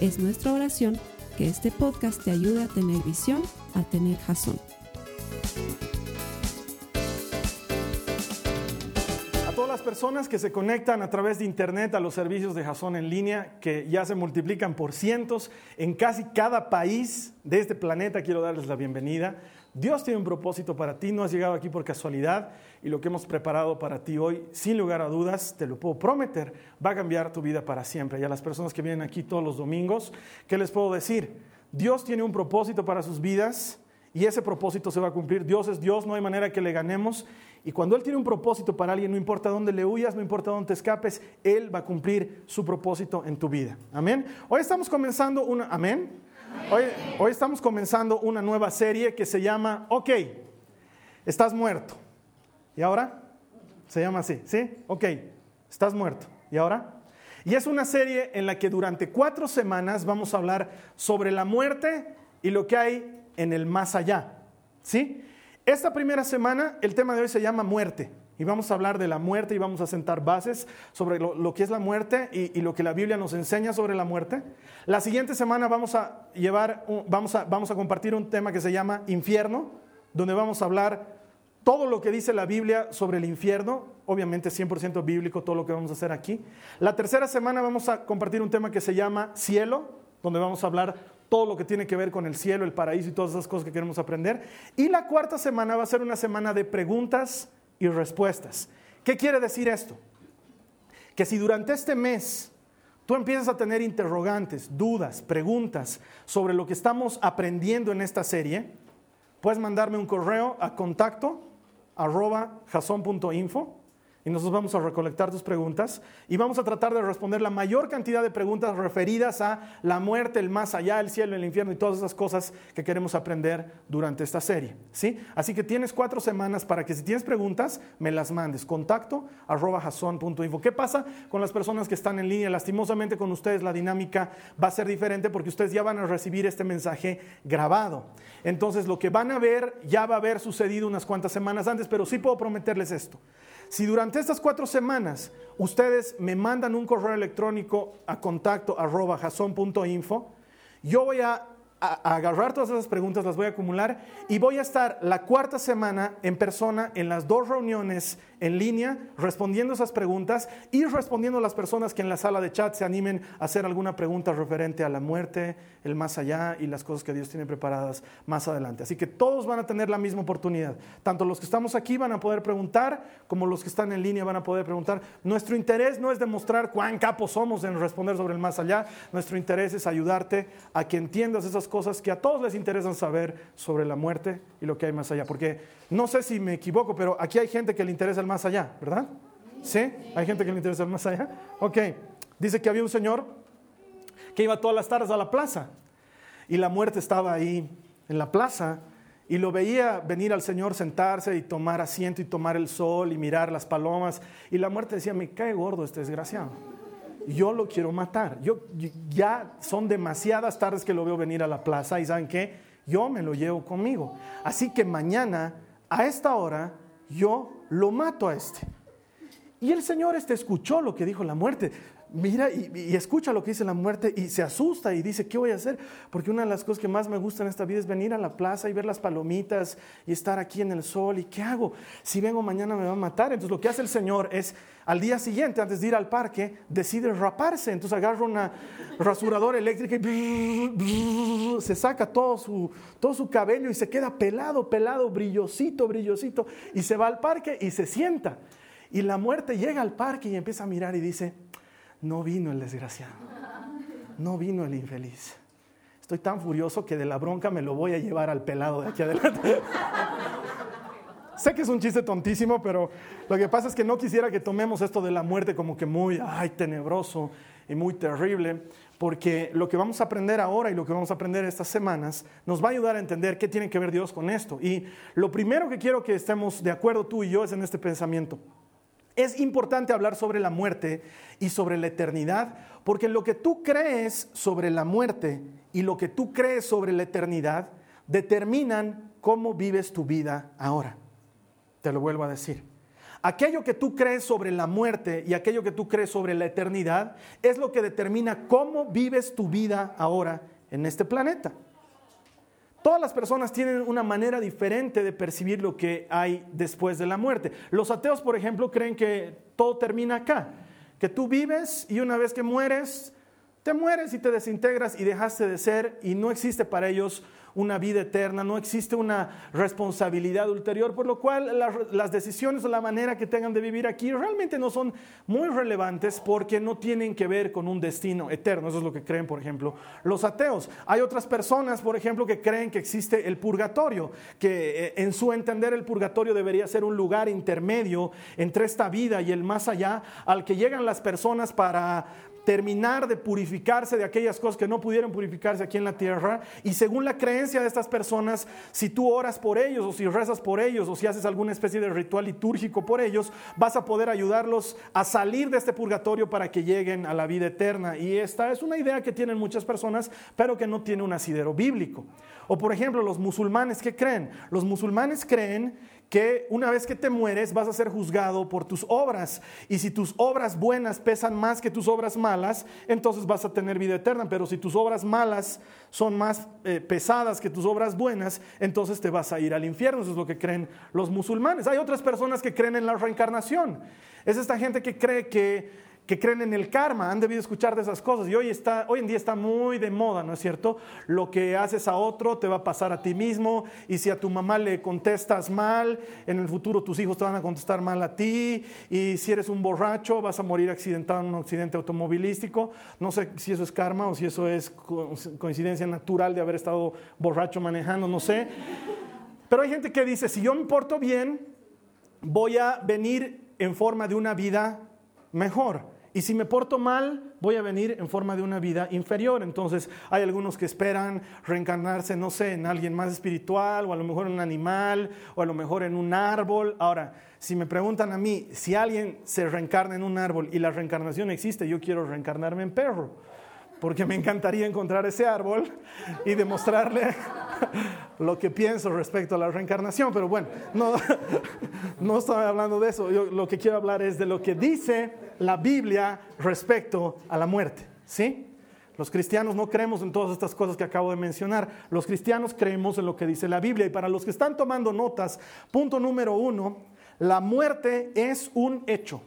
Es nuestra oración que este podcast te ayude a tener visión, a tener jazón. A todas las personas que se conectan a través de internet a los servicios de Jason en línea, que ya se multiplican por cientos en casi cada país de este planeta, quiero darles la bienvenida. Dios tiene un propósito para ti, no has llegado aquí por casualidad y lo que hemos preparado para ti hoy, sin lugar a dudas, te lo puedo prometer, va a cambiar tu vida para siempre. Y a las personas que vienen aquí todos los domingos, ¿qué les puedo decir? Dios tiene un propósito para sus vidas y ese propósito se va a cumplir. Dios es Dios, no hay manera que le ganemos. Y cuando Él tiene un propósito para alguien, no importa dónde le huyas, no importa dónde te escapes, Él va a cumplir su propósito en tu vida. Amén. Hoy estamos comenzando una... Amén. Hoy, estamos comenzando una nueva serie que se llama Ok, estás muerto. ¿Y ahora? Se llama así, ¿sí? Ok, estás muerto. ¿Y ahora? Y es una serie en la que durante cuatro semanas vamos a hablar sobre la muerte y lo que hay en el más allá. ¿Sí? Esta primera semana el tema de hoy se llama muerte. Y vamos a hablar de la muerte y vamos a sentar bases sobre lo, que es la muerte y, lo que la Biblia nos enseña sobre la muerte. La siguiente semana vamos a llevar, vamos a, vamos a compartir un tema que se llama infierno, donde vamos a hablar todo lo que dice la Biblia sobre el infierno, obviamente 100% bíblico todo lo que vamos a hacer aquí. La tercera semana vamos a compartir un tema que se llama cielo, donde vamos a hablar todo lo que tiene que ver con el cielo, el paraíso y todas esas cosas que queremos aprender. Y la cuarta semana va a ser una semana de preguntas y respuestas. ¿Qué quiere decir esto? Que si durante este mes tú empiezas a tener interrogantes, dudas, preguntas sobre lo que estamos aprendiendo en esta serie, puedes mandarme un correo a contacto jason.info y nosotros vamos a recolectar tus preguntas y vamos a tratar de responder la mayor cantidad de preguntas referidas a la muerte, el más allá, el cielo, el infierno y todas esas cosas que queremos aprender durante esta serie. ¿sí? Así que tienes cuatro semanas para que si tienes preguntas, me las mandes. Contacto arroba jason.info. ¿Qué pasa con las personas que están en línea? Lastimosamente con ustedes la dinámica va a ser diferente porque ustedes ya van a recibir este mensaje grabado. Entonces lo que van a ver ya va a haber sucedido unas cuantas semanas antes, pero sí puedo prometerles esto. Si durante estas cuatro semanas ustedes me mandan un correo electrónico a contacto arroba yo voy a a, agarrar todas esas preguntas, las voy a acumular y voy a estar la cuarta semana en persona en las dos reuniones en línea respondiendo esas preguntas y respondiendo a las personas que en la sala de chat se animen a hacer alguna pregunta referente a la muerte, el más allá y las cosas que Dios tiene preparadas más adelante. Así que todos van a tener la misma oportunidad. Tanto los que estamos aquí van a poder preguntar como los que están en línea van a poder preguntar. Nuestro interés no es demostrar cuán capos somos en responder sobre el más allá. Nuestro interés es ayudarte a que entiendas esas cosas que a todos les interesan saber sobre la muerte y lo que hay más allá. Porque no sé si me equivoco, pero aquí hay gente que le interesa el más allá, ¿verdad? ¿Sí? ¿Hay gente que le interesa el más allá? Ok. Dice que había un señor que iba todas las tardes a la plaza y la muerte estaba ahí en la plaza y lo veía venir al Señor sentarse y tomar asiento y tomar el sol y mirar las palomas y la muerte decía, me cae gordo este desgraciado yo lo quiero matar. Yo, ya son demasiadas tardes que lo veo venir a la plaza y saben qué, yo me lo llevo conmigo. Así que mañana, a esta hora, yo lo mato a este. Y el Señor este escuchó lo que dijo la muerte mira y, escucha lo que dice la muerte y se asusta y dice, ¿qué voy a hacer? Porque una de las cosas que más me gusta en esta vida es venir a la plaza y ver las palomitas y estar aquí en el sol. ¿Y qué hago? Si vengo mañana me va a matar. Entonces lo que hace el Señor es, al día siguiente, antes de ir al parque, decide raparse. Entonces agarra una rasuradora eléctrica y se saca todo su, todo su cabello y se queda pelado, pelado, brillosito, brillosito. Y se va al parque y se sienta. Y la muerte llega al parque y empieza a mirar y dice, no vino el desgraciado, no vino el infeliz. Estoy tan furioso que de la bronca me lo voy a llevar al pelado de aquí adelante. Sé que es un chiste tontísimo, pero lo que pasa es que no quisiera que tomemos esto de la muerte como que muy, ay, tenebroso y muy terrible, porque lo que vamos a aprender ahora y lo que vamos a aprender estas semanas nos va a ayudar a entender qué tiene que ver Dios con esto. Y lo primero que quiero que estemos de acuerdo tú y yo es en este pensamiento. Es importante hablar sobre la muerte y sobre la eternidad, porque lo que tú crees sobre la muerte y lo que tú crees sobre la eternidad determinan cómo vives tu vida ahora. Te lo vuelvo a decir. Aquello que tú crees sobre la muerte y aquello que tú crees sobre la eternidad es lo que determina cómo vives tu vida ahora en este planeta. Todas las personas tienen una manera diferente de percibir lo que hay después de la muerte. Los ateos, por ejemplo, creen que todo termina acá, que tú vives y una vez que mueres, te mueres y te desintegras y dejaste de ser y no existe para ellos una vida eterna, no existe una responsabilidad ulterior, por lo cual las, decisiones o la manera que tengan de vivir aquí realmente no son muy relevantes porque no tienen que ver con un destino eterno. Eso es lo que creen, por ejemplo, los ateos. Hay otras personas, por ejemplo, que creen que existe el purgatorio, que eh, en su entender el purgatorio debería ser un lugar intermedio entre esta vida y el más allá, al que llegan las personas para terminar de purificarse de aquellas cosas que no pudieron purificarse aquí en la tierra. Y según la creencia de estas personas, si tú oras por ellos o si rezas por ellos o si haces alguna especie de ritual litúrgico por ellos, vas a poder ayudarlos a salir de este purgatorio para que lleguen a la vida eterna. Y esta es una idea que tienen muchas personas, pero que no tiene un asidero bíblico. O por ejemplo, los musulmanes, ¿qué creen? Los musulmanes creen que una vez que te mueres vas a ser juzgado por tus obras. Y si tus obras buenas pesan más que tus obras malas, entonces vas a tener vida eterna. Pero si tus obras malas son más eh, pesadas que tus obras buenas, entonces te vas a ir al infierno. Eso es lo que creen los musulmanes. Hay otras personas que creen en la reencarnación. Es esta gente que cree que que creen en el karma, han debido escuchar de esas cosas y hoy, está, hoy en día está muy de moda, ¿no es cierto? Lo que haces a otro te va a pasar a ti mismo y si a tu mamá le contestas mal, en el futuro tus hijos te van a contestar mal a ti y si eres un borracho vas a morir accidentado en un accidente automovilístico. No sé si eso es karma o si eso es coincidencia natural de haber estado borracho manejando, no sé. Pero hay gente que dice, si yo me porto bien, voy a venir en forma de una vida mejor. Y si me porto mal, voy a venir en forma de una vida inferior. Entonces hay algunos que esperan reencarnarse, no sé, en alguien más espiritual, o a lo mejor en un animal, o a lo mejor en un árbol. Ahora, si me preguntan a mí, si alguien se reencarna en un árbol y la reencarnación existe, yo quiero reencarnarme en perro porque me encantaría encontrar ese árbol y demostrarle lo que pienso respecto a la reencarnación. Pero bueno, no, no estoy hablando de eso. Yo lo que quiero hablar es de lo que dice la Biblia respecto a la muerte. ¿Sí? Los cristianos no creemos en todas estas cosas que acabo de mencionar. Los cristianos creemos en lo que dice la Biblia. Y para los que están tomando notas, punto número uno, la muerte es un hecho.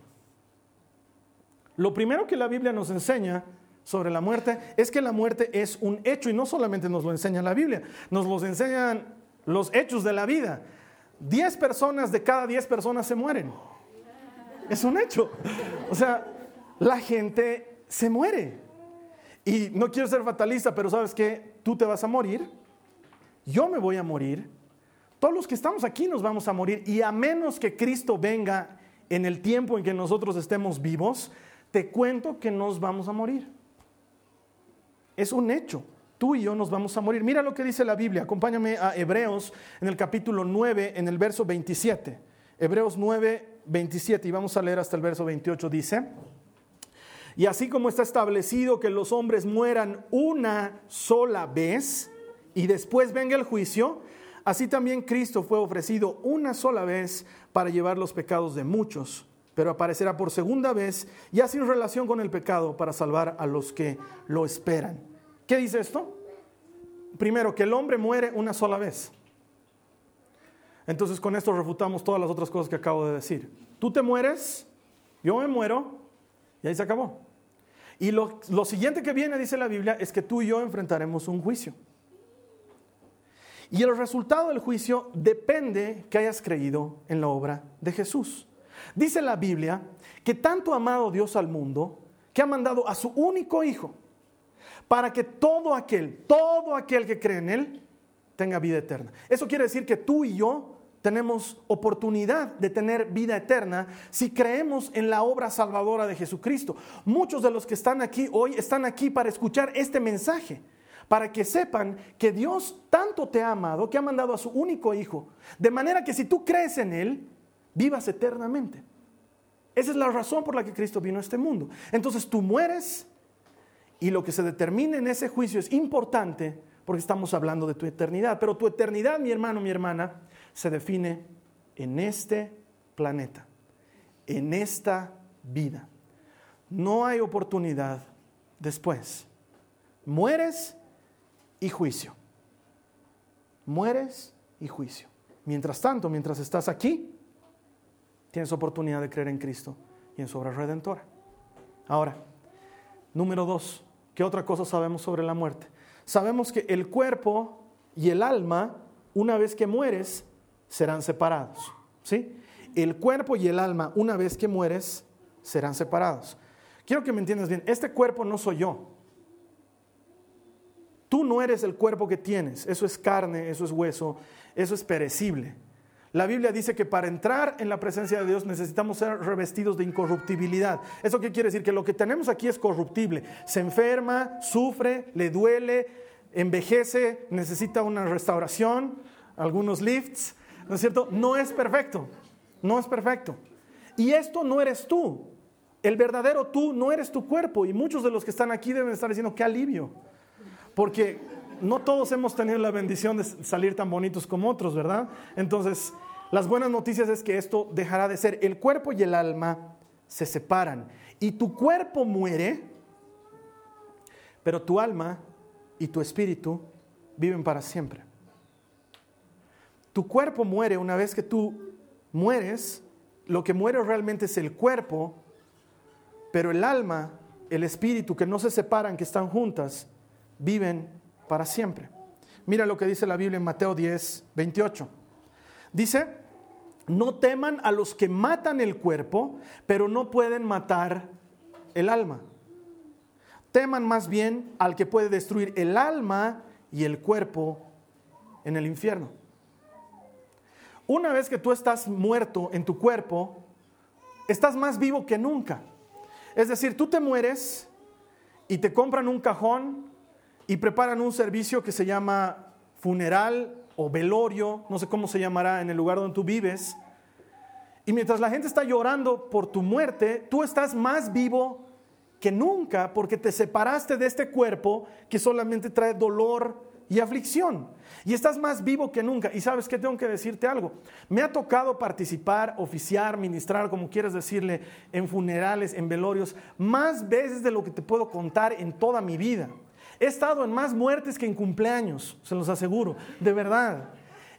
Lo primero que la Biblia nos enseña sobre la muerte es que la muerte es un hecho y no solamente nos lo enseña la Biblia, nos lo enseñan los hechos de la vida. Diez personas de cada diez personas se mueren. Es un hecho. O sea, la gente se muere. Y no quiero ser fatalista, pero sabes que tú te vas a morir, yo me voy a morir, todos los que estamos aquí nos vamos a morir y a menos que Cristo venga en el tiempo en que nosotros estemos vivos, te cuento que nos vamos a morir. Es un hecho. Tú y yo nos vamos a morir. Mira lo que dice la Biblia. Acompáñame a Hebreos en el capítulo 9, en el verso 27. Hebreos 9, 27. Y vamos a leer hasta el verso 28. Dice, y así como está establecido que los hombres mueran una sola vez y después venga el juicio, así también Cristo fue ofrecido una sola vez para llevar los pecados de muchos pero aparecerá por segunda vez, ya sin relación con el pecado, para salvar a los que lo esperan. ¿Qué dice esto? Primero, que el hombre muere una sola vez. Entonces con esto refutamos todas las otras cosas que acabo de decir. Tú te mueres, yo me muero, y ahí se acabó. Y lo, lo siguiente que viene, dice la Biblia, es que tú y yo enfrentaremos un juicio. Y el resultado del juicio depende que hayas creído en la obra de Jesús. Dice la Biblia que tanto ha amado Dios al mundo que ha mandado a su único hijo para que todo aquel, todo aquel que cree en él tenga vida eterna. Eso quiere decir que tú y yo tenemos oportunidad de tener vida eterna si creemos en la obra salvadora de Jesucristo. Muchos de los que están aquí hoy están aquí para escuchar este mensaje, para que sepan que Dios tanto te ha amado, que ha mandado a su único Hijo, de manera que si tú crees en Él, vivas eternamente. Esa es la razón por la que Cristo vino a este mundo. Entonces tú mueres y lo que se determine en ese juicio es importante porque estamos hablando de tu eternidad. Pero tu eternidad, mi hermano, mi hermana, se define en este planeta, en esta vida. No hay oportunidad después. Mueres y juicio. Mueres y juicio. Mientras tanto, mientras estás aquí, tienes oportunidad de creer en Cristo y en su obra redentora. Ahora, número dos, ¿qué otra cosa sabemos sobre la muerte? Sabemos que el cuerpo y el alma, una vez que mueres, serán separados. ¿sí? El cuerpo y el alma, una vez que mueres, serán separados. Quiero que me entiendas bien, este cuerpo no soy yo. Tú no eres el cuerpo que tienes, eso es carne, eso es hueso, eso es perecible. La Biblia dice que para entrar en la presencia de Dios necesitamos ser revestidos de incorruptibilidad. ¿Eso qué quiere decir? Que lo que tenemos aquí es corruptible. Se enferma, sufre, le duele, envejece, necesita una restauración, algunos lifts, ¿no es cierto? No es perfecto, no es perfecto. Y esto no eres tú. El verdadero tú no eres tu cuerpo. Y muchos de los que están aquí deben estar diciendo, qué alivio. Porque no todos hemos tenido la bendición de salir tan bonitos como otros, ¿verdad? Entonces, las buenas noticias es que esto dejará de ser. El cuerpo y el alma se separan. Y tu cuerpo muere, pero tu alma y tu espíritu viven para siempre. Tu cuerpo muere una vez que tú mueres, lo que muere realmente es el cuerpo, pero el alma, el espíritu, que no se separan, que están juntas, viven para siempre. Mira lo que dice la Biblia en Mateo 10, 28. Dice, no teman a los que matan el cuerpo, pero no pueden matar el alma. Teman más bien al que puede destruir el alma y el cuerpo en el infierno. Una vez que tú estás muerto en tu cuerpo, estás más vivo que nunca. Es decir, tú te mueres y te compran un cajón y preparan un servicio que se llama funeral o velorio, no sé cómo se llamará en el lugar donde tú vives. Y mientras la gente está llorando por tu muerte, tú estás más vivo que nunca porque te separaste de este cuerpo que solamente trae dolor y aflicción. Y estás más vivo que nunca. Y sabes que tengo que decirte algo. Me ha tocado participar, oficiar, ministrar, como quieras decirle, en funerales, en velorios, más veces de lo que te puedo contar en toda mi vida. He estado en más muertes que en cumpleaños, se los aseguro, de verdad.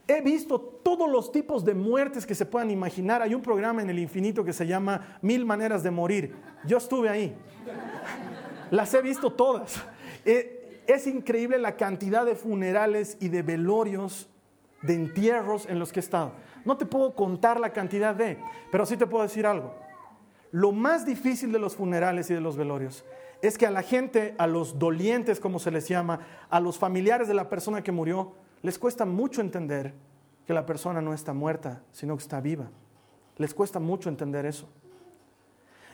He visto todos los tipos de muertes que se puedan imaginar. Hay un programa en el infinito que se llama Mil Maneras de Morir. Yo estuve ahí. Las he visto todas. Eh, es increíble la cantidad de funerales y de velorios, de entierros en los que he estado. No te puedo contar la cantidad de, pero sí te puedo decir algo. Lo más difícil de los funerales y de los velorios es que a la gente, a los dolientes, como se les llama, a los familiares de la persona que murió, les cuesta mucho entender que la persona no está muerta, sino que está viva. Les cuesta mucho entender eso.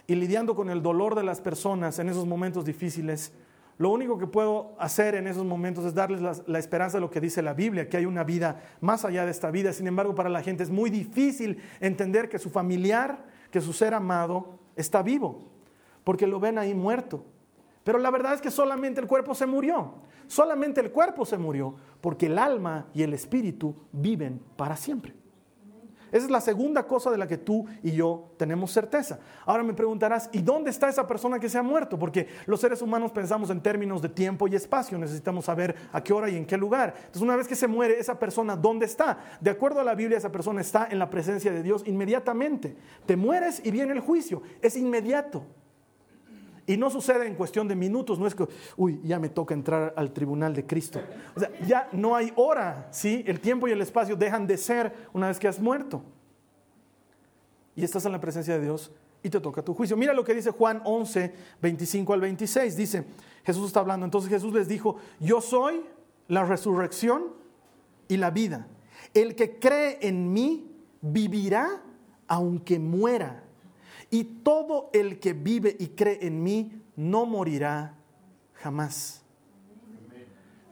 Y lidiando con el dolor de las personas en esos momentos difíciles, lo único que puedo hacer en esos momentos es darles la, esperanza de lo que dice la Biblia, que hay una vida más allá de esta vida. Sin embargo, para la gente es muy difícil entender que su familiar, que su ser amado está vivo, porque lo ven ahí muerto. Pero la verdad es que solamente el cuerpo se murió, solamente el cuerpo se murió, porque el alma y el espíritu viven para siempre. Esa es la segunda cosa de la que tú y yo tenemos certeza. Ahora me preguntarás, ¿y dónde está esa persona que se ha muerto? Porque los seres humanos pensamos en términos de tiempo y espacio, necesitamos saber a qué hora y en qué lugar. Entonces, una vez que se muere esa persona, ¿dónde está? De acuerdo a la Biblia, esa persona está en la presencia de Dios inmediatamente. Te mueres y viene el juicio, es inmediato. Y no sucede en cuestión de minutos, no es que, uy, ya me toca entrar al tribunal de Cristo. O sea, ya no hay hora, ¿sí? El tiempo y el espacio dejan de ser una vez que has muerto. Y estás en la presencia de Dios y te toca tu juicio. Mira lo que dice Juan 11, 25 al 26. Dice, Jesús está hablando, entonces Jesús les dijo, yo soy la resurrección y la vida. el que cree en mí vivirá aunque muera. Y todo el que vive y cree en mí no morirá jamás.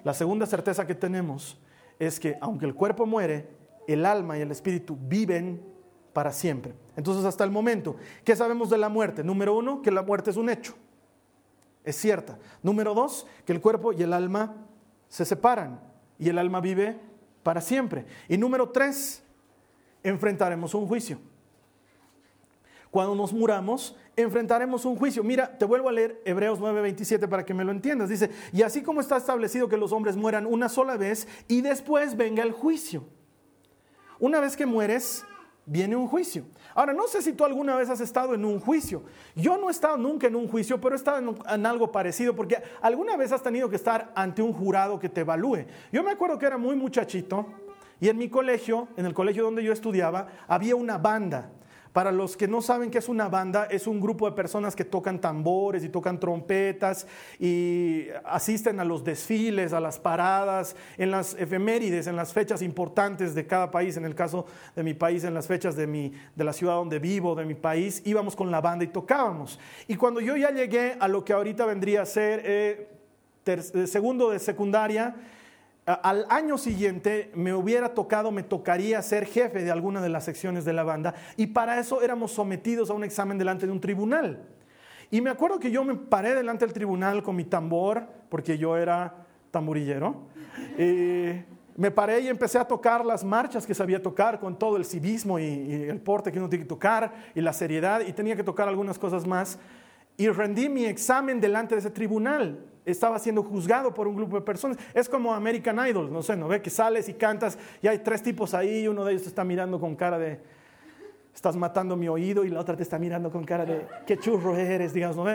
La segunda certeza que tenemos es que aunque el cuerpo muere, el alma y el espíritu viven para siempre. Entonces, hasta el momento, ¿qué sabemos de la muerte? Número uno, que la muerte es un hecho. Es cierta. Número dos, que el cuerpo y el alma se separan y el alma vive para siempre. Y número tres, enfrentaremos un juicio. Cuando nos muramos, enfrentaremos un juicio. Mira, te vuelvo a leer Hebreos 9:27 para que me lo entiendas. Dice, y así como está establecido que los hombres mueran una sola vez y después venga el juicio. Una vez que mueres, viene un juicio. Ahora, no sé si tú alguna vez has estado en un juicio. Yo no he estado nunca en un juicio, pero he estado en, en, algo parecido, porque alguna vez has tenido que estar ante un jurado que te evalúe. Yo me acuerdo que era muy muchachito y en mi colegio, en el colegio donde yo estudiaba, había una banda. Para los que no saben qué es una banda, es un grupo de personas que tocan tambores y tocan trompetas y asisten a los desfiles, a las paradas, en las efemérides, en las fechas importantes de cada país. En el caso de mi país, en las fechas de, mi, de la ciudad donde vivo, de mi país, íbamos con la banda y tocábamos. Y cuando yo ya llegué a lo que ahorita vendría a ser eh, segundo de secundaria, al año siguiente me hubiera tocado, me tocaría ser jefe de alguna de las secciones de la banda y para eso éramos sometidos a un examen delante de un tribunal. Y me acuerdo que yo me paré delante del tribunal con mi tambor, porque yo era tamborillero. me paré y empecé a tocar las marchas que sabía tocar con todo el civismo y, y el porte que uno tiene que tocar y la seriedad y tenía que tocar algunas cosas más. Y rendí mi examen delante de ese tribunal estaba siendo juzgado por un grupo de personas. Es como American Idol, no sé, ¿no ve? Que sales y cantas y hay tres tipos ahí y uno de ellos te está mirando con cara de, estás matando mi oído y la otra te está mirando con cara de, qué churro eres, digamos, ¿no?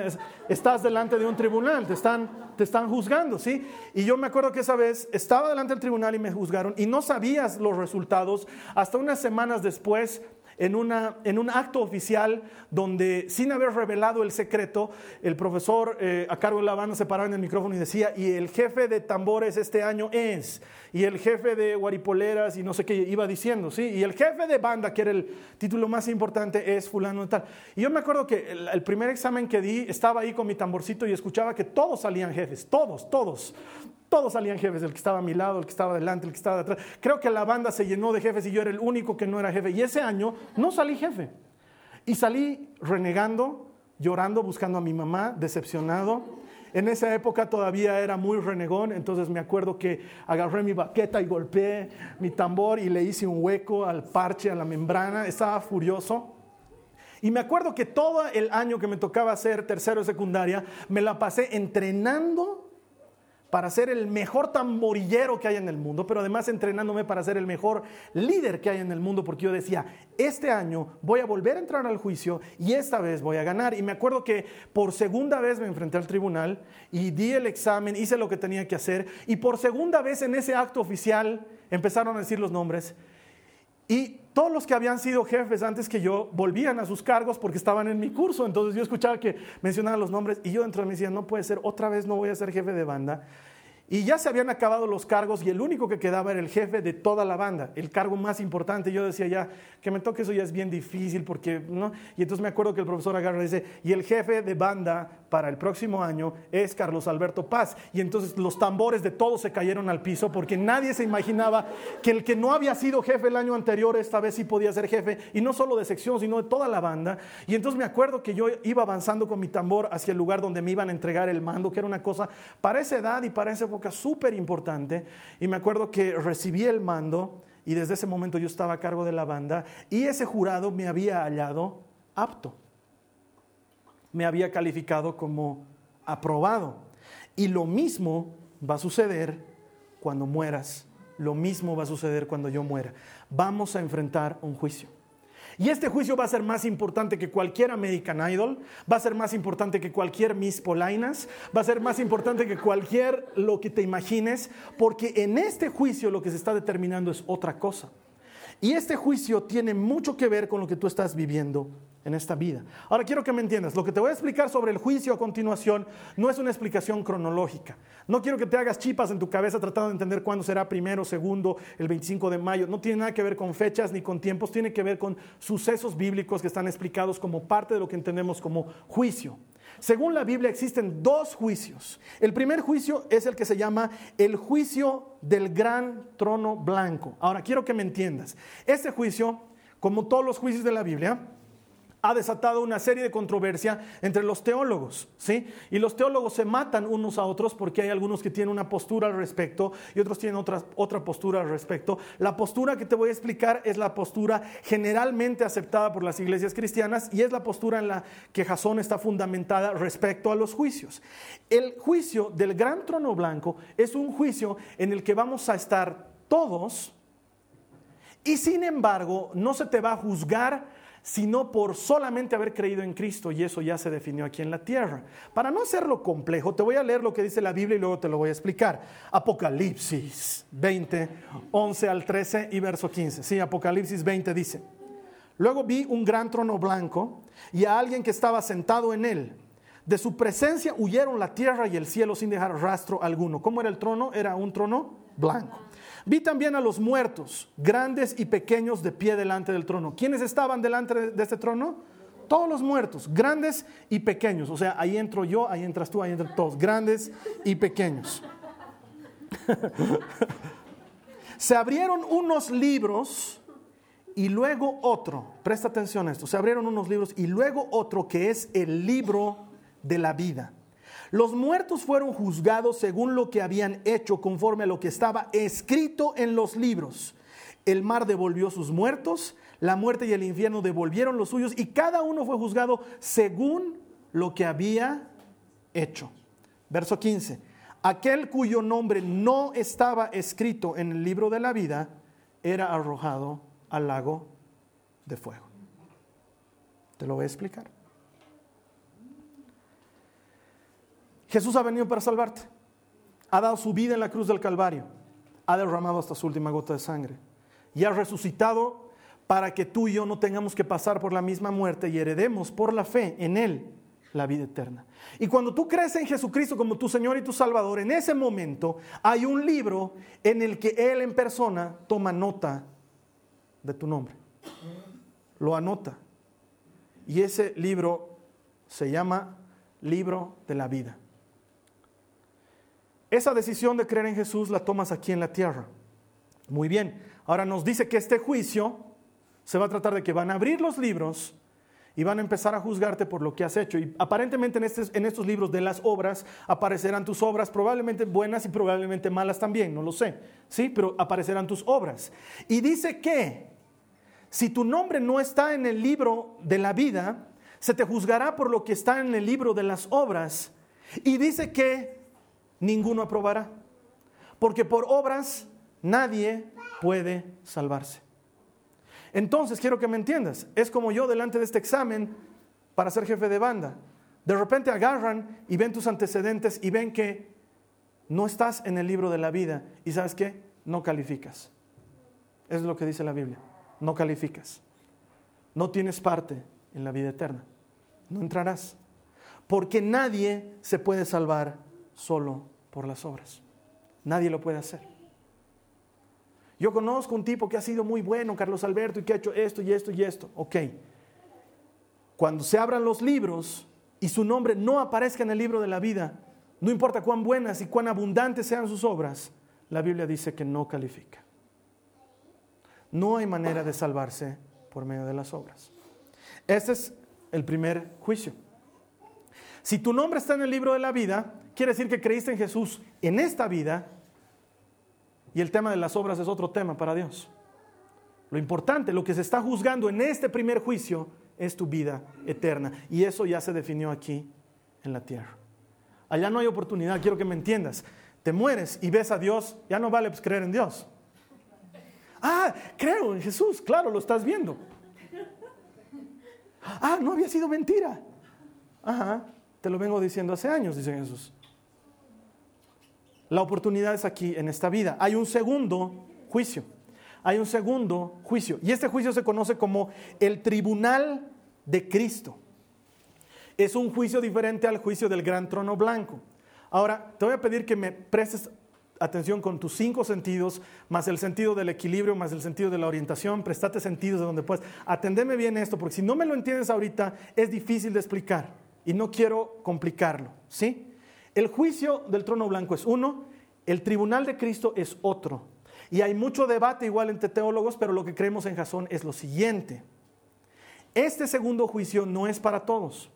Estás delante de un tribunal, te están, te están juzgando, ¿sí? Y yo me acuerdo que esa vez estaba delante del tribunal y me juzgaron y no sabías los resultados hasta unas semanas después en, una, en un acto oficial donde sin haber revelado el secreto, el profesor eh, a cargo de la banda se paraba en el micrófono y decía, y el jefe de tambores este año es, y el jefe de guaripoleras y no sé qué iba diciendo, ¿sí? Y el jefe de banda, que era el título más importante, es fulano y tal. Y yo me acuerdo que el, el primer examen que di, estaba ahí con mi tamborcito y escuchaba que todos salían jefes, todos, todos. Todos salían jefes, el que estaba a mi lado, el que estaba delante, el que estaba detrás. Creo que la banda se llenó de jefes y yo era el único que no era jefe. Y ese año no salí jefe. Y salí renegando, llorando, buscando a mi mamá, decepcionado. En esa época todavía era muy renegón, entonces me acuerdo que agarré mi baqueta y golpeé mi tambor y le hice un hueco al parche, a la membrana. Estaba furioso. Y me acuerdo que todo el año que me tocaba hacer tercero de secundaria, me la pasé entrenando para ser el mejor tamborillero que hay en el mundo, pero además entrenándome para ser el mejor líder que hay en el mundo, porque yo decía, este año voy a volver a entrar al juicio y esta vez voy a ganar. Y me acuerdo que por segunda vez me enfrenté al tribunal y di el examen, hice lo que tenía que hacer, y por segunda vez en ese acto oficial empezaron a decir los nombres. Y todos los que habían sido jefes antes que yo volvían a sus cargos porque estaban en mi curso. Entonces yo escuchaba que mencionaban los nombres y yo dentro de mí decía, no puede ser, otra vez no voy a ser jefe de banda. Y ya se habían acabado los cargos y el único que quedaba era el jefe de toda la banda, el cargo más importante. Yo decía ya, que me toque eso ya es bien difícil porque, ¿no? Y entonces me acuerdo que el profesor agarra y dice, y el jefe de banda para el próximo año es Carlos Alberto Paz. Y entonces los tambores de todos se cayeron al piso porque nadie se imaginaba que el que no había sido jefe el año anterior, esta vez sí podía ser jefe, y no solo de sección, sino de toda la banda. Y entonces me acuerdo que yo iba avanzando con mi tambor hacia el lugar donde me iban a entregar el mando, que era una cosa para esa edad y para esa época súper importante. Y me acuerdo que recibí el mando y desde ese momento yo estaba a cargo de la banda y ese jurado me había hallado apto. Me había calificado como aprobado. Y lo mismo va a suceder cuando mueras. Lo mismo va a suceder cuando yo muera. Vamos a enfrentar un juicio. Y este juicio va a ser más importante que cualquier American Idol, va a ser más importante que cualquier Miss Polainas, va a ser más importante que cualquier lo que te imagines, porque en este juicio lo que se está determinando es otra cosa. Y este juicio tiene mucho que ver con lo que tú estás viviendo en esta vida. Ahora quiero que me entiendas, lo que te voy a explicar sobre el juicio a continuación no es una explicación cronológica. No quiero que te hagas chipas en tu cabeza tratando de entender cuándo será primero, segundo, el 25 de mayo. No tiene nada que ver con fechas ni con tiempos, tiene que ver con sucesos bíblicos que están explicados como parte de lo que entendemos como juicio. Según la Biblia existen dos juicios. El primer juicio es el que se llama el juicio del gran trono blanco. Ahora quiero que me entiendas. Este juicio, como todos los juicios de la Biblia, ha desatado una serie de controversia entre los teólogos, ¿sí? Y los teólogos se matan unos a otros porque hay algunos que tienen una postura al respecto y otros tienen otra, otra postura al respecto. La postura que te voy a explicar es la postura generalmente aceptada por las iglesias cristianas y es la postura en la que Jasón está fundamentada respecto a los juicios. El juicio del gran trono blanco es un juicio en el que vamos a estar todos y sin embargo no se te va a juzgar sino por solamente haber creído en Cristo y eso ya se definió aquí en la tierra. Para no hacerlo complejo, te voy a leer lo que dice la Biblia y luego te lo voy a explicar. Apocalipsis 20, 11 al 13 y verso 15. Sí, Apocalipsis 20 dice, luego vi un gran trono blanco y a alguien que estaba sentado en él. De su presencia huyeron la tierra y el cielo sin dejar rastro alguno. ¿Cómo era el trono? Era un trono blanco. Vi también a los muertos, grandes y pequeños, de pie delante del trono. ¿Quiénes estaban delante de este trono? Todos los muertos, grandes y pequeños. O sea, ahí entro yo, ahí entras tú, ahí entran todos, grandes y pequeños. Se abrieron unos libros y luego otro. Presta atención a esto. Se abrieron unos libros y luego otro que es el libro de la vida. Los muertos fueron juzgados según lo que habían hecho conforme a lo que estaba escrito en los libros. El mar devolvió sus muertos, la muerte y el infierno devolvieron los suyos y cada uno fue juzgado según lo que había hecho. Verso 15. Aquel cuyo nombre no estaba escrito en el libro de la vida era arrojado al lago de fuego. Te lo voy a explicar. Jesús ha venido para salvarte. Ha dado su vida en la cruz del Calvario. Ha derramado hasta su última gota de sangre. Y ha resucitado para que tú y yo no tengamos que pasar por la misma muerte y heredemos por la fe en Él la vida eterna. Y cuando tú crees en Jesucristo como tu Señor y tu Salvador, en ese momento hay un libro en el que Él en persona toma nota de tu nombre. Lo anota. Y ese libro se llama libro de la vida. Esa decisión de creer en Jesús la tomas aquí en la tierra. Muy bien, ahora nos dice que este juicio se va a tratar de que van a abrir los libros y van a empezar a juzgarte por lo que has hecho. Y aparentemente en, estos, en estos libros de las obras aparecerán tus obras, probablemente buenas y probablemente malas también, no lo sé, ¿sí? Pero aparecerán tus obras. Y dice que si tu nombre no está en el libro de la vida, se te juzgará por lo que está en el libro de las obras. Y dice que ninguno aprobará. Porque por obras nadie puede salvarse. Entonces, quiero que me entiendas, es como yo delante de este examen para ser jefe de banda. De repente agarran y ven tus antecedentes y ven que no estás en el libro de la vida y sabes qué, no calificas. Es lo que dice la Biblia, no calificas. No tienes parte en la vida eterna, no entrarás. Porque nadie se puede salvar solo por las obras. Nadie lo puede hacer. Yo conozco un tipo que ha sido muy bueno, Carlos Alberto, y que ha hecho esto y esto y esto. Ok. Cuando se abran los libros y su nombre no aparezca en el libro de la vida, no importa cuán buenas y cuán abundantes sean sus obras, la Biblia dice que no califica. No hay manera de salvarse por medio de las obras. Este es el primer juicio. Si tu nombre está en el libro de la vida, quiere decir que creíste en Jesús en esta vida y el tema de las obras es otro tema para Dios. Lo importante, lo que se está juzgando en este primer juicio es tu vida eterna y eso ya se definió aquí en la tierra. Allá no hay oportunidad, quiero que me entiendas. Te mueres y ves a Dios, ya no vale pues creer en Dios. Ah, creo en Jesús, claro, lo estás viendo. Ah, no había sido mentira. Ajá. Te lo vengo diciendo hace años, dice Jesús. La oportunidad es aquí, en esta vida. Hay un segundo juicio. Hay un segundo juicio. Y este juicio se conoce como el tribunal de Cristo. Es un juicio diferente al juicio del gran trono blanco. Ahora, te voy a pedir que me prestes atención con tus cinco sentidos, más el sentido del equilibrio, más el sentido de la orientación, prestate sentidos de donde puedas. Atendeme bien esto, porque si no me lo entiendes ahorita, es difícil de explicar y no quiero complicarlo, ¿sí? El juicio del trono blanco es uno, el tribunal de Cristo es otro. Y hay mucho debate igual entre teólogos, pero lo que creemos en Jasón es lo siguiente. Este segundo juicio no es para todos,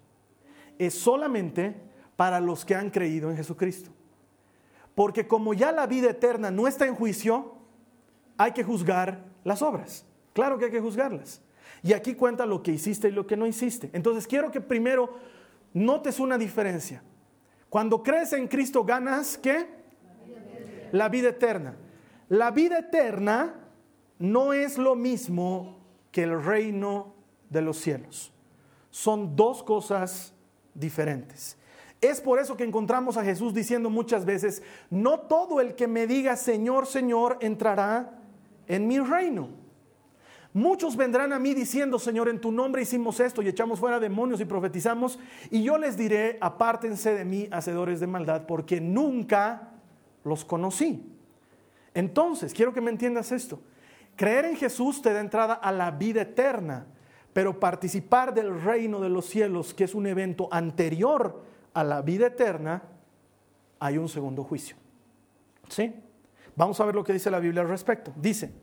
es solamente para los que han creído en Jesucristo. Porque como ya la vida eterna no está en juicio, hay que juzgar las obras. Claro que hay que juzgarlas. Y aquí cuenta lo que hiciste y lo que no hiciste. Entonces quiero que primero notes una diferencia. Cuando crees en Cristo ganas ¿qué? La vida eterna. La vida eterna no es lo mismo que el reino de los cielos. Son dos cosas diferentes. Es por eso que encontramos a Jesús diciendo muchas veces, no todo el que me diga Señor, Señor entrará en mi reino. Muchos vendrán a mí diciendo, Señor, en tu nombre hicimos esto y echamos fuera demonios y profetizamos, y yo les diré, apártense de mí, hacedores de maldad, porque nunca los conocí. Entonces, quiero que me entiendas esto. Creer en Jesús te da entrada a la vida eterna, pero participar del reino de los cielos, que es un evento anterior a la vida eterna, hay un segundo juicio. ¿Sí? Vamos a ver lo que dice la Biblia al respecto. Dice,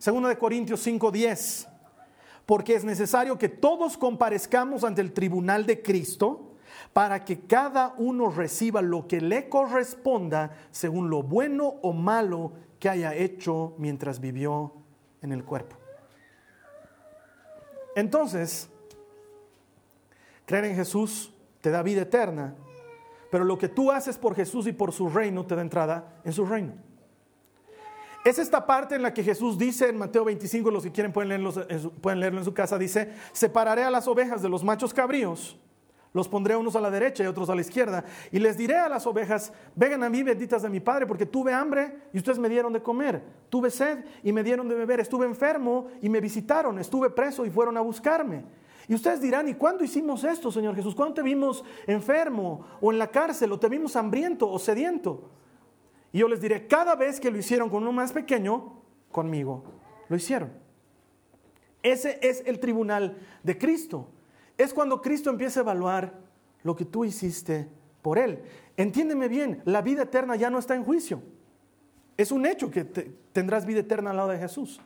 2 de Corintios 5:10, porque es necesario que todos comparezcamos ante el tribunal de Cristo para que cada uno reciba lo que le corresponda según lo bueno o malo que haya hecho mientras vivió en el cuerpo. Entonces, creer en Jesús te da vida eterna, pero lo que tú haces por Jesús y por su reino te da entrada en su reino. Es esta parte en la que Jesús dice en Mateo 25, los que quieren pueden leerlo, pueden leerlo en su casa, dice, separaré a las ovejas de los machos cabríos, los pondré unos a la derecha y otros a la izquierda, y les diré a las ovejas, vengan a mí benditas de mi Padre, porque tuve hambre y ustedes me dieron de comer, tuve sed y me dieron de beber, estuve enfermo y me visitaron, estuve preso y fueron a buscarme. Y ustedes dirán, ¿y cuándo hicimos esto, Señor Jesús? ¿Cuándo te vimos enfermo o en la cárcel o te vimos hambriento o sediento? Y yo les diré, cada vez que lo hicieron con uno más pequeño, conmigo lo hicieron. Ese es el tribunal de Cristo. Es cuando Cristo empieza a evaluar lo que tú hiciste por Él. Entiéndeme bien, la vida eterna ya no está en juicio. Es un hecho que tendrás vida eterna al lado de Jesús.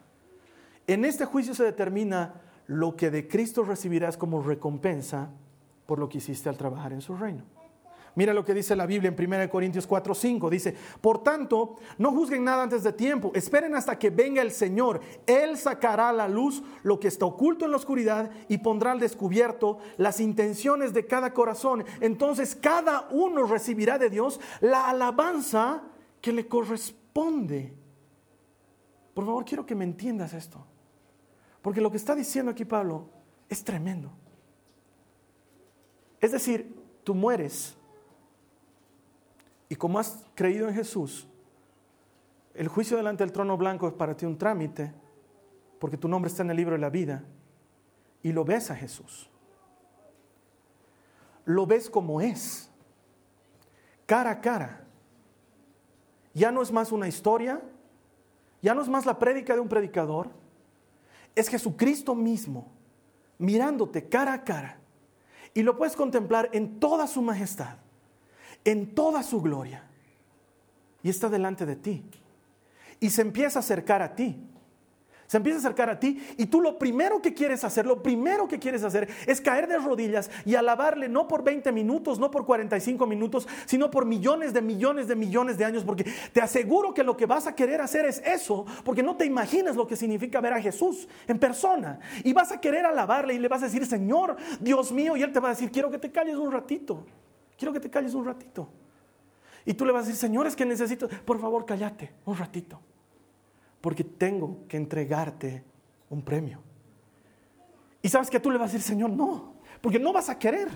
En este juicio se determina lo que de Cristo recibirás como recompensa por lo que hiciste al trabajar en su reino. Mira lo que dice la Biblia en 1 Corintios 4, 5. Dice, por tanto, no juzguen nada antes de tiempo, esperen hasta que venga el Señor. Él sacará a la luz lo que está oculto en la oscuridad y pondrá al descubierto las intenciones de cada corazón. Entonces cada uno recibirá de Dios la alabanza que le corresponde. Por favor, quiero que me entiendas esto. Porque lo que está diciendo aquí Pablo es tremendo. Es decir, tú mueres y como has creído en Jesús, el juicio delante del trono blanco es para ti un trámite, porque tu nombre está en el libro de la vida, y lo ves a Jesús. Lo ves como es, cara a cara. Ya no es más una historia, ya no es más la prédica de un predicador, es Jesucristo mismo, mirándote cara a cara, y lo puedes contemplar en toda su majestad en toda su gloria y está delante de ti. Y se empieza a acercar a ti. Se empieza a acercar a ti y tú lo primero que quieres hacer, lo primero que quieres hacer es caer de rodillas y alabarle no por 20 minutos, no por 45 minutos, sino por millones de millones de millones de años, porque te aseguro que lo que vas a querer hacer es eso, porque no te imaginas lo que significa ver a Jesús en persona. Y vas a querer alabarle y le vas a decir, Señor, Dios mío, y Él te va a decir, quiero que te calles un ratito. Quiero que te calles un ratito. Y tú le vas a decir, Señor, es que necesito, por favor, cállate un ratito. Porque tengo que entregarte un premio. Y sabes que tú le vas a decir, Señor, no, porque no vas a querer.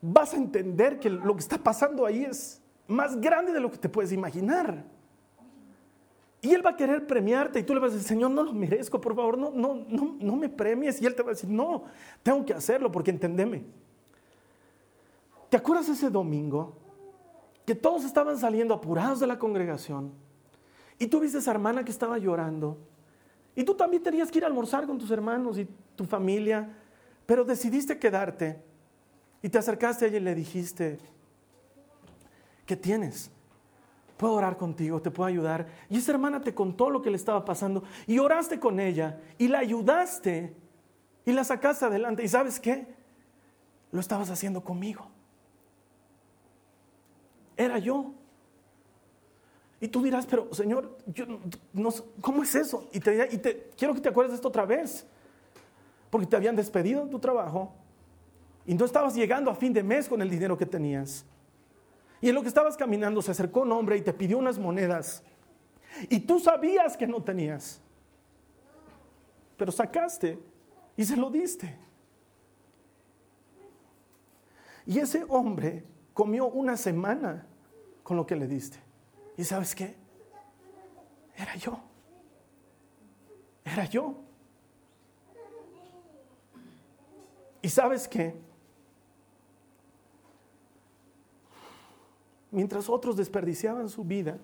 Vas a entender que lo que está pasando ahí es más grande de lo que te puedes imaginar. Y Él va a querer premiarte y tú le vas a decir, Señor, no lo merezco, por favor, no, no, no, no me premies. Y Él te va a decir, no, tengo que hacerlo porque entendeme. ¿Te acuerdas ese domingo que todos estaban saliendo apurados de la congregación y tú viste a esa hermana que estaba llorando y tú también tenías que ir a almorzar con tus hermanos y tu familia, pero decidiste quedarte y te acercaste a ella y le dijiste, ¿qué tienes? puedo orar contigo, te puedo ayudar. Y esa hermana te contó lo que le estaba pasando y oraste con ella y la ayudaste y la sacaste adelante. ¿Y sabes qué? Lo estabas haciendo conmigo. Era yo. Y tú dirás, pero Señor, yo no, ¿cómo es eso? Y, te, y te, quiero que te acuerdes de esto otra vez. Porque te habían despedido de tu trabajo y no estabas llegando a fin de mes con el dinero que tenías. Y en lo que estabas caminando se acercó un hombre y te pidió unas monedas. Y tú sabías que no tenías. Pero sacaste y se lo diste. Y ese hombre comió una semana con lo que le diste. ¿Y sabes qué? Era yo. Era yo. ¿Y sabes qué? mientras otros desperdiciaban su vida,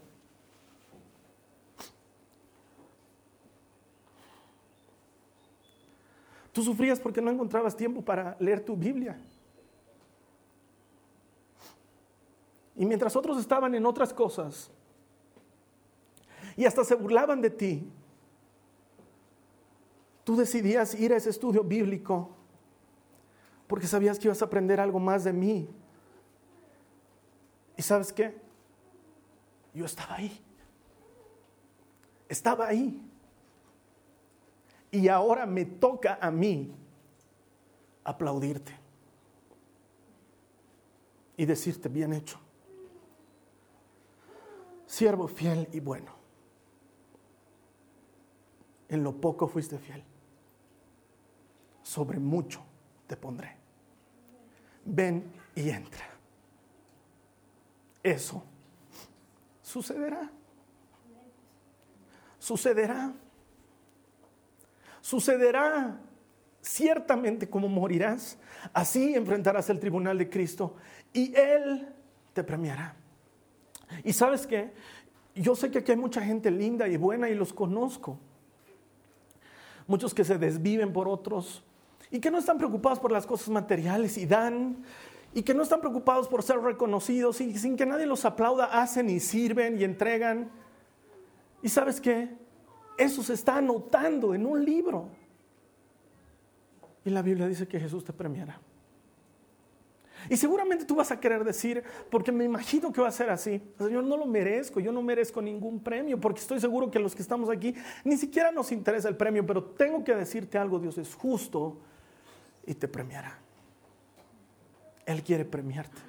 tú sufrías porque no encontrabas tiempo para leer tu Biblia. Y mientras otros estaban en otras cosas y hasta se burlaban de ti, tú decidías ir a ese estudio bíblico porque sabías que ibas a aprender algo más de mí ¿Y sabes qué? Yo estaba ahí. Estaba ahí. Y ahora me toca a mí aplaudirte y decirte, bien hecho. Siervo fiel y bueno. En lo poco fuiste fiel. Sobre mucho te pondré. Ven y entra eso sucederá. Sucederá. Sucederá. Ciertamente como morirás, así enfrentarás el tribunal de Cristo y Él te premiará. Y sabes que yo sé que aquí hay mucha gente linda y buena y los conozco. Muchos que se desviven por otros y que no están preocupados por las cosas materiales y dan y que no están preocupados por ser reconocidos y sin que nadie los aplauda, hacen y sirven y entregan. ¿Y sabes qué? Eso se está anotando en un libro. Y la Biblia dice que Jesús te premiará. Y seguramente tú vas a querer decir, porque me imagino que va a ser así, Señor, no lo merezco, yo no merezco ningún premio, porque estoy seguro que los que estamos aquí ni siquiera nos interesa el premio, pero tengo que decirte algo, Dios es justo y te premiará. Él quiere premiarte.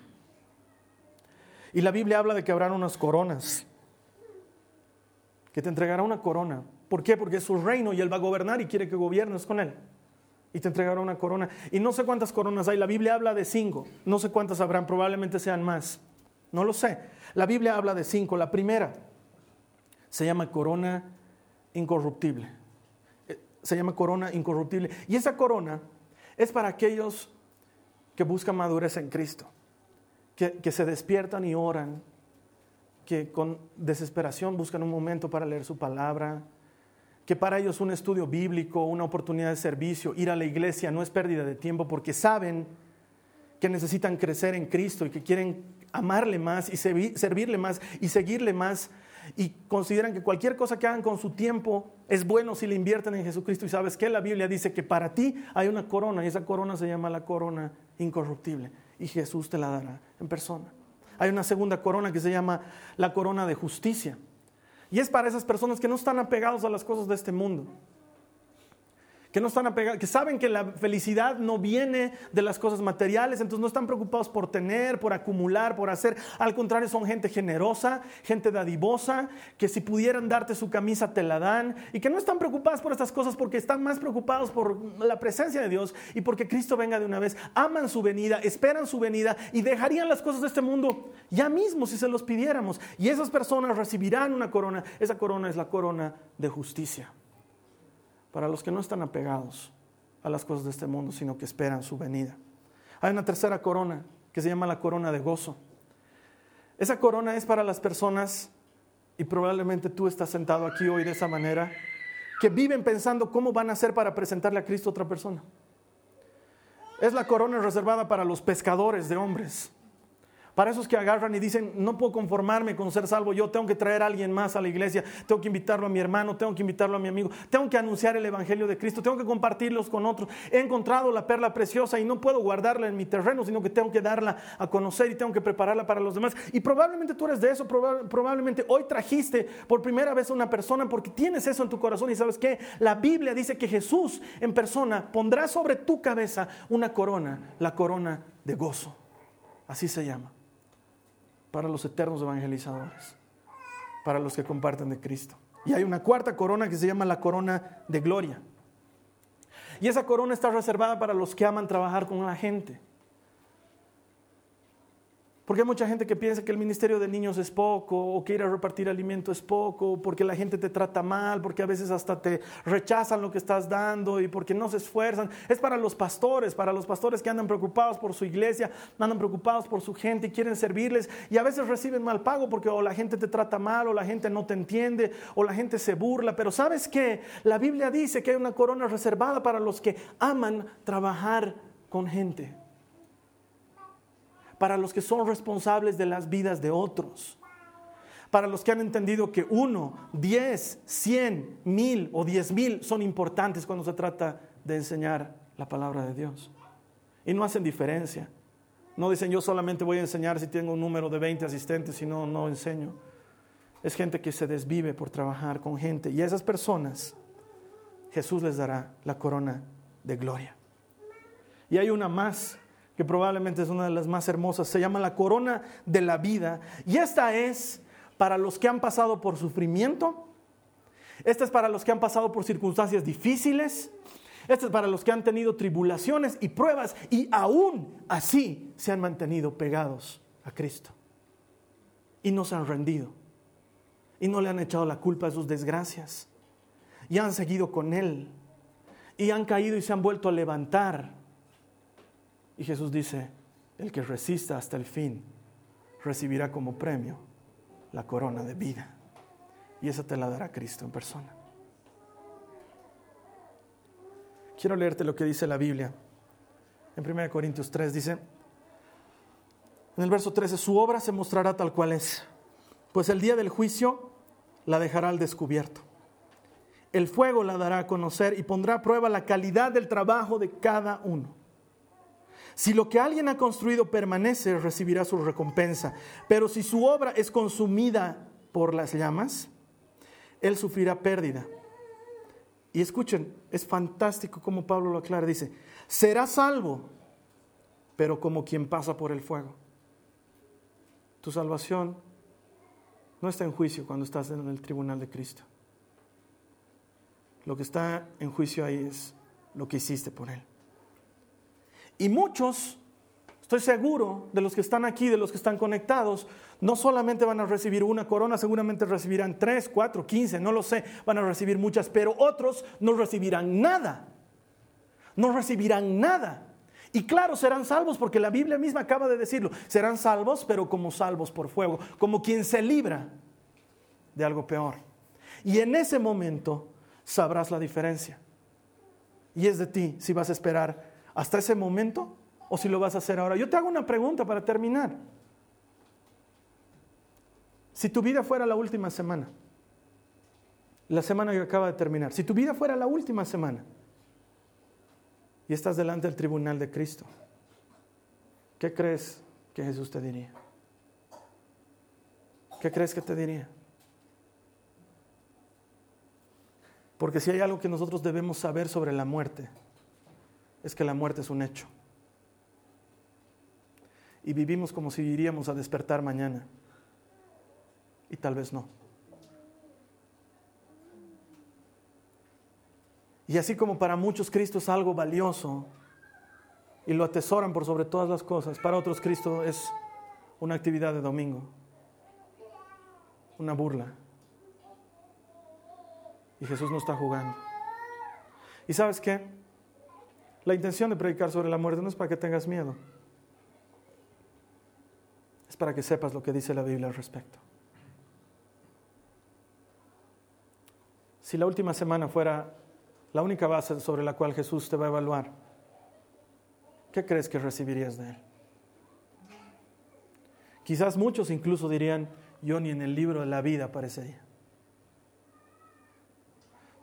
Y la Biblia habla de que habrán unas coronas, que te entregará una corona. ¿Por qué? Porque es su reino y Él va a gobernar y quiere que gobiernes con Él. Y te entregará una corona. Y no sé cuántas coronas hay. La Biblia habla de cinco. No sé cuántas habrán. Probablemente sean más. No lo sé. La Biblia habla de cinco. La primera se llama corona incorruptible. Eh, se llama corona incorruptible. Y esa corona es para aquellos que buscan madurez en Cristo, que, se despiertan y oran, que con desesperación buscan un momento para leer su palabra, que para ellos un estudio bíblico, una oportunidad de servicio, ir a la iglesia no es pérdida de tiempo porque saben que necesitan crecer en Cristo y que quieren amarle más y servirle más y seguirle más y consideran que cualquier cosa que hagan con su tiempo es bueno si le invierten en Jesucristo. Y sabes que la Biblia dice que para ti hay una corona y esa corona se llama la corona incorruptible y Jesús te la dará en persona. Hay una segunda corona que se llama la corona de justicia. Y es para esas personas que no están apegados a las cosas de este mundo. Que no están apegados, que saben que la felicidad no viene de las cosas materiales, entonces no están preocupados por tener, por acumular, por hacer. Al contrario, son gente generosa, gente dadivosa, que si pudieran darte su camisa te la dan y que no están preocupados por estas cosas porque están más preocupados por la presencia de Dios y porque Cristo venga de una vez. Aman su venida, esperan su venida y dejarían las cosas de este mundo ya mismo si se los pidiéramos. Y esas personas recibirán una corona. Esa corona es la corona de justicia para los que no están apegados a las cosas de este mundo, sino que esperan su venida. Hay una tercera corona que se llama la corona de gozo. Esa corona es para las personas, y probablemente tú estás sentado aquí hoy de esa manera, que viven pensando cómo van a hacer para presentarle a Cristo a otra persona. Es la corona reservada para los pescadores de hombres para esos que agarran y dicen, no puedo conformarme con ser salvo, yo tengo que traer a alguien más a la iglesia, tengo que invitarlo a mi hermano, tengo que invitarlo a mi amigo, tengo que anunciar el Evangelio de Cristo, tengo que compartirlos con otros. He encontrado la perla preciosa y no puedo guardarla en mi terreno, sino que tengo que darla a conocer y tengo que prepararla para los demás. Y probablemente tú eres de eso, probablemente hoy trajiste por primera vez a una persona porque tienes eso en tu corazón y sabes que la Biblia dice que Jesús en persona pondrá sobre tu cabeza una corona, la corona de gozo. Así se llama para los eternos evangelizadores, para los que comparten de Cristo. Y hay una cuarta corona que se llama la corona de gloria. Y esa corona está reservada para los que aman trabajar con la gente. Porque hay mucha gente que piensa que el ministerio de niños es poco, o que ir a repartir alimento es poco, porque la gente te trata mal, porque a veces hasta te rechazan lo que estás dando y porque no se esfuerzan. Es para los pastores, para los pastores que andan preocupados por su iglesia, andan preocupados por su gente y quieren servirles y a veces reciben mal pago porque o la gente te trata mal, o la gente no te entiende, o la gente se burla. Pero sabes que la Biblia dice que hay una corona reservada para los que aman trabajar con gente para los que son responsables de las vidas de otros, para los que han entendido que uno, diez, cien, mil o diez mil son importantes cuando se trata de enseñar la palabra de Dios. Y no hacen diferencia. No dicen yo solamente voy a enseñar si tengo un número de 20 asistentes, si no, no enseño. Es gente que se desvive por trabajar con gente. Y a esas personas Jesús les dará la corona de gloria. Y hay una más que probablemente es una de las más hermosas, se llama la corona de la vida. Y esta es para los que han pasado por sufrimiento, esta es para los que han pasado por circunstancias difíciles, esta es para los que han tenido tribulaciones y pruebas y aún así se han mantenido pegados a Cristo. Y no se han rendido. Y no le han echado la culpa a sus desgracias. Y han seguido con Él. Y han caído y se han vuelto a levantar y Jesús dice, el que resista hasta el fin recibirá como premio la corona de vida. Y esa te la dará Cristo en persona. Quiero leerte lo que dice la Biblia. En 1 Corintios 3 dice, en el verso 13, su obra se mostrará tal cual es, pues el día del juicio la dejará al descubierto. El fuego la dará a conocer y pondrá a prueba la calidad del trabajo de cada uno. Si lo que alguien ha construido permanece, recibirá su recompensa. Pero si su obra es consumida por las llamas, él sufrirá pérdida. Y escuchen, es fantástico como Pablo lo aclara. Dice, será salvo, pero como quien pasa por el fuego. Tu salvación no está en juicio cuando estás en el tribunal de Cristo. Lo que está en juicio ahí es lo que hiciste por Él. Y muchos, estoy seguro, de los que están aquí, de los que están conectados, no solamente van a recibir una corona, seguramente recibirán tres, cuatro, quince, no lo sé, van a recibir muchas, pero otros no recibirán nada. No recibirán nada. Y claro, serán salvos porque la Biblia misma acaba de decirlo. Serán salvos, pero como salvos por fuego, como quien se libra de algo peor. Y en ese momento sabrás la diferencia. Y es de ti si vas a esperar hasta ese momento o si lo vas a hacer ahora. Yo te hago una pregunta para terminar. Si tu vida fuera la última semana, la semana que acaba de terminar, si tu vida fuera la última semana y estás delante del tribunal de Cristo, ¿qué crees que Jesús te diría? ¿Qué crees que te diría? Porque si hay algo que nosotros debemos saber sobre la muerte, es que la muerte es un hecho. Y vivimos como si iríamos a despertar mañana. Y tal vez no. Y así como para muchos Cristo es algo valioso y lo atesoran por sobre todas las cosas, para otros Cristo es una actividad de domingo, una burla. Y Jesús no está jugando. ¿Y sabes qué? La intención de predicar sobre la muerte no es para que tengas miedo. Es para que sepas lo que dice la Biblia al respecto. Si la última semana fuera la única base sobre la cual Jesús te va a evaluar, ¿qué crees que recibirías de Él? Quizás muchos incluso dirían, yo ni en el libro de la vida aparecería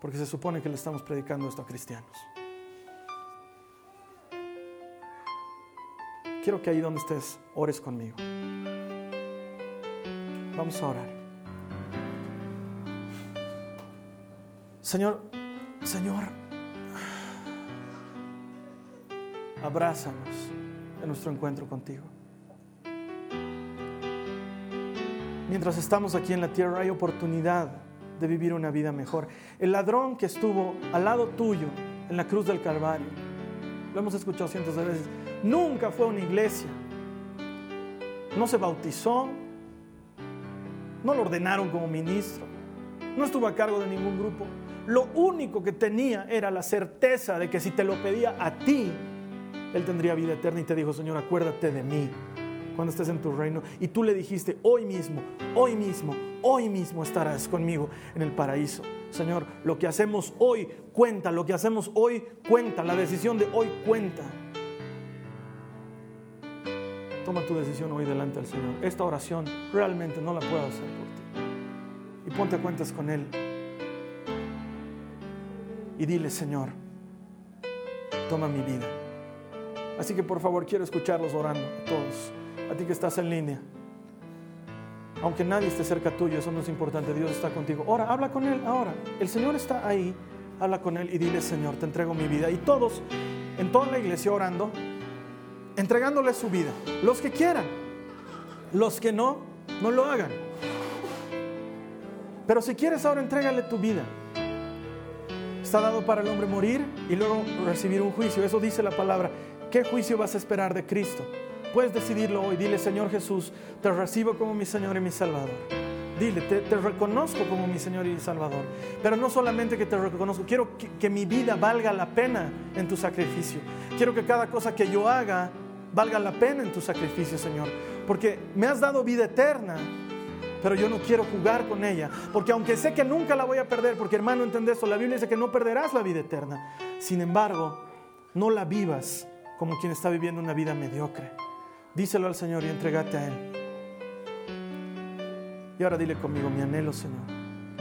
porque se supone que le estamos predicando esto a cristianos. Quiero que ahí donde estés, ores conmigo. Vamos a orar. Señor, Señor, abrázanos en nuestro encuentro contigo. Mientras estamos aquí en la tierra hay oportunidad de vivir una vida mejor. El ladrón que estuvo al lado tuyo en la cruz del Calvario, lo hemos escuchado cientos de veces, nunca fue una iglesia, no se bautizó, no lo ordenaron como ministro, no estuvo a cargo de ningún grupo. Lo único que tenía era la certeza de que si te lo pedía a ti, Él tendría vida eterna y te dijo, Señor, acuérdate de mí cuando estés en tu reino. Y tú le dijiste, hoy mismo, hoy mismo, hoy mismo estarás conmigo en el paraíso. Señor, lo que hacemos hoy cuenta, lo que hacemos hoy cuenta, la decisión de hoy cuenta. Toma tu decisión hoy delante del Señor. Esta oración realmente no la puedo hacer por ti. Y ponte a cuentas con Él. Y dile, Señor, toma mi vida. Así que por favor quiero escucharlos orando todos a ti que estás en línea. Aunque nadie esté cerca tuyo, eso no es importante, Dios está contigo. Ahora, habla con Él, ahora. El Señor está ahí, habla con Él y dile, Señor, te entrego mi vida. Y todos, en toda la iglesia orando, entregándole su vida. Los que quieran, los que no, no lo hagan. Pero si quieres ahora, entrégale tu vida. Está dado para el hombre morir y luego recibir un juicio. Eso dice la palabra. ¿Qué juicio vas a esperar de Cristo? Puedes decidirlo hoy. Dile, Señor Jesús, te recibo como mi Señor y mi Salvador. Dile, te, reconozco como mi Señor y mi Salvador. Pero no solamente que te reconozco, quiero que, que mi vida valga la pena en tu sacrificio. Quiero que cada cosa que yo haga valga la pena en tu sacrificio, Señor. Porque me has dado vida eterna, pero yo no quiero jugar con ella. Porque aunque sé que nunca la voy a perder, porque hermano, entiende esto, la Biblia dice que no perderás la vida eterna. Sin embargo, no la vivas como quien está viviendo una vida mediocre. Díselo al Señor y entregate a Él. Y ahora dile conmigo, mi anhelo, Señor,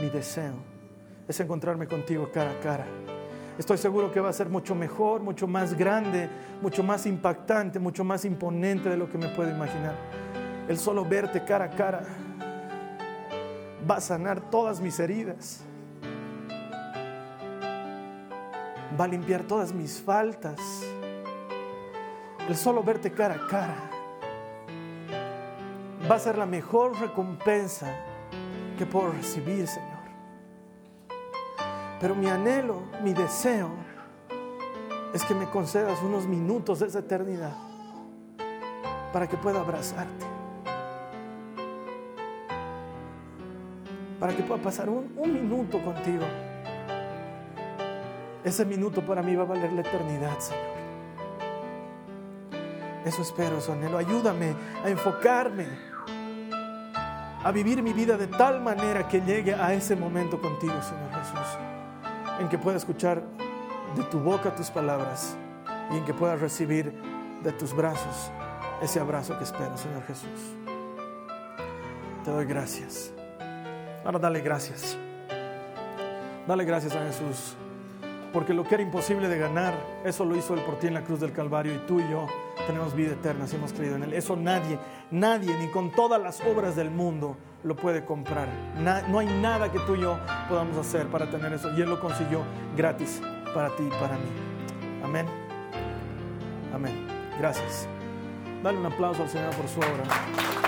mi deseo es encontrarme contigo cara a cara. Estoy seguro que va a ser mucho mejor, mucho más grande, mucho más impactante, mucho más imponente de lo que me puedo imaginar. El solo verte cara a cara va a sanar todas mis heridas. Va a limpiar todas mis faltas. El solo verte cara a cara va a ser la mejor recompensa que puedo recibir, Señor. Pero mi anhelo, mi deseo, es que me concedas unos minutos de esa eternidad para que pueda abrazarte. Para que pueda pasar un, un minuto contigo. Ese minuto para mí va a valer la eternidad, Señor. Eso espero, eso anhelo. Ayúdame a enfocarme a vivir mi vida de tal manera que llegue a ese momento contigo, Señor Jesús, en que pueda escuchar de tu boca tus palabras y en que pueda recibir de tus brazos ese abrazo que espero, Señor Jesús. Te doy gracias. Ahora dale gracias. Dale gracias a Jesús. Porque lo que era imposible de ganar, eso lo hizo Él por ti en la cruz del Calvario y tú y yo tenemos vida eterna si hemos creído en Él. Eso nadie, nadie, ni con todas las obras del mundo lo puede comprar. no hay nada que tú y yo podamos hacer para tener eso. Y Él lo consiguió gratis para ti y para mí. Amén. Amén. Gracias. Dale un aplauso al Señor por su obra.